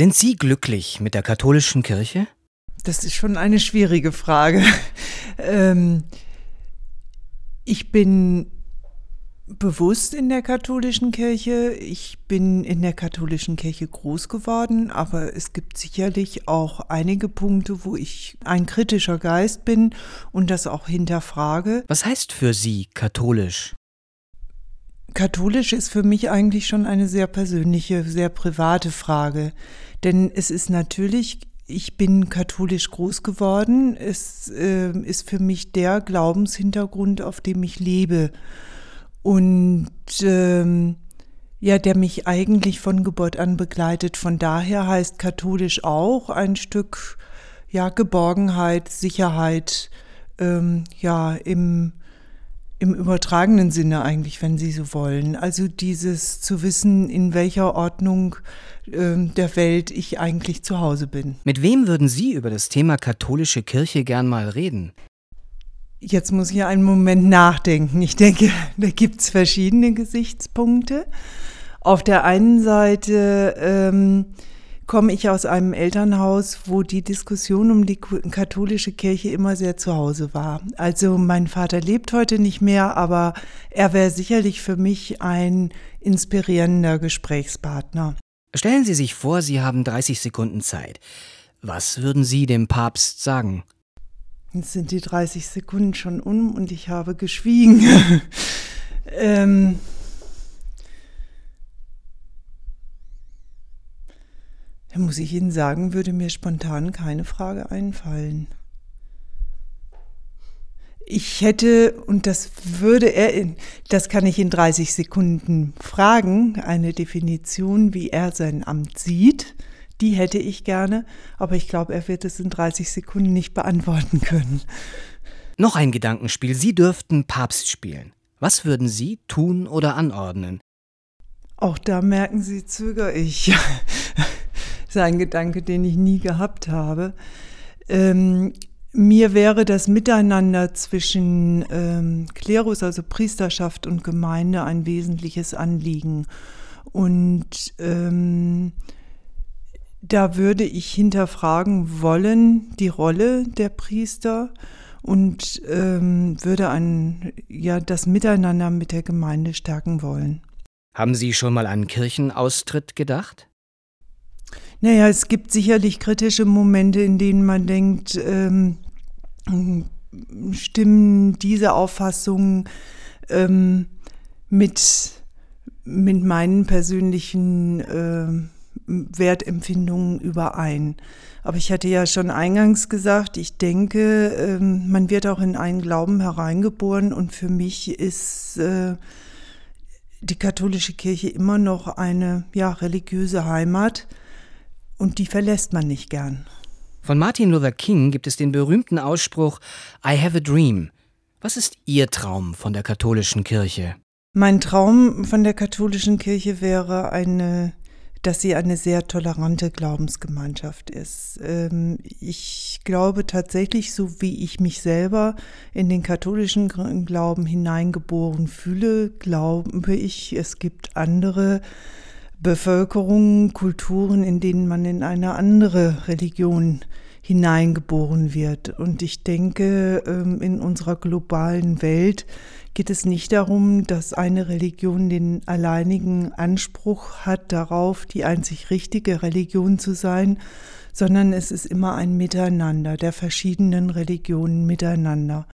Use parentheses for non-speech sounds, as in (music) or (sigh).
Sind Sie glücklich mit der katholischen Kirche? Das ist schon eine schwierige Frage. (laughs) ähm, ich bin bewusst in der katholischen Kirche. Ich bin in der katholischen Kirche groß geworden, aber es gibt sicherlich auch einige Punkte, wo ich ein kritischer Geist bin und das auch hinterfrage. Was heißt für Sie katholisch? Katholisch ist für mich eigentlich schon eine sehr persönliche, sehr private Frage. Denn es ist natürlich, ich bin katholisch groß geworden. Es äh, ist für mich der Glaubenshintergrund, auf dem ich lebe. Und ähm, ja, der mich eigentlich von Geburt an begleitet. Von daher heißt katholisch auch ein Stück ja Geborgenheit, Sicherheit, ähm, ja im im übertragenen Sinne eigentlich, wenn Sie so wollen. Also dieses zu wissen, in welcher Ordnung äh, der Welt ich eigentlich zu Hause bin. Mit wem würden Sie über das Thema katholische Kirche gern mal reden? Jetzt muss ich einen Moment nachdenken. Ich denke, (laughs) da gibt es verschiedene Gesichtspunkte. Auf der einen Seite ähm, komme ich aus einem Elternhaus, wo die Diskussion um die katholische Kirche immer sehr zu Hause war. Also mein Vater lebt heute nicht mehr, aber er wäre sicherlich für mich ein inspirierender Gesprächspartner. Stellen Sie sich vor, Sie haben 30 Sekunden Zeit. Was würden Sie dem Papst sagen? Jetzt sind die 30 Sekunden schon um und ich habe geschwiegen. (laughs) ähm, muss ich Ihnen sagen, würde mir spontan keine Frage einfallen. Ich hätte, und das würde er, in, das kann ich in 30 Sekunden fragen, eine Definition, wie er sein Amt sieht, die hätte ich gerne, aber ich glaube, er wird es in 30 Sekunden nicht beantworten können. Noch ein Gedankenspiel. Sie dürften Papst spielen. Was würden Sie tun oder anordnen? Auch da merken Sie, zögere ich. Ist ein Gedanke, den ich nie gehabt habe. Ähm, mir wäre das Miteinander zwischen ähm, Klerus, also Priesterschaft und Gemeinde, ein wesentliches Anliegen. Und ähm, da würde ich hinterfragen wollen die Rolle der Priester und ähm, würde ein, ja, das Miteinander mit der Gemeinde stärken wollen. Haben Sie schon mal an Kirchenaustritt gedacht? Naja, es gibt sicherlich kritische Momente, in denen man denkt, ähm, stimmen diese Auffassungen ähm, mit, mit meinen persönlichen äh, Wertempfindungen überein. Aber ich hatte ja schon eingangs gesagt, ich denke, ähm, man wird auch in einen Glauben hereingeboren und für mich ist äh, die katholische Kirche immer noch eine ja, religiöse Heimat und die verlässt man nicht gern. Von Martin Luther King gibt es den berühmten Ausspruch I have a dream. Was ist Ihr Traum von der katholischen Kirche? Mein Traum von der katholischen Kirche wäre eine, dass sie eine sehr tolerante Glaubensgemeinschaft ist. Ähm, ich glaube tatsächlich, so wie ich mich selber in den katholischen Glauben hineingeboren fühle, glaube ich, es gibt andere Bevölkerungen, Kulturen, in denen man in eine andere Religion hineingeboren wird. Und ich denke, ähm, in unserer globalen Welt geht es nicht darum, dass eine Religion den alleinigen Anspruch hat darauf, die einzig richtige Religion zu sein, sondern es ist immer ein Miteinander der verschiedenen Religionen miteinander.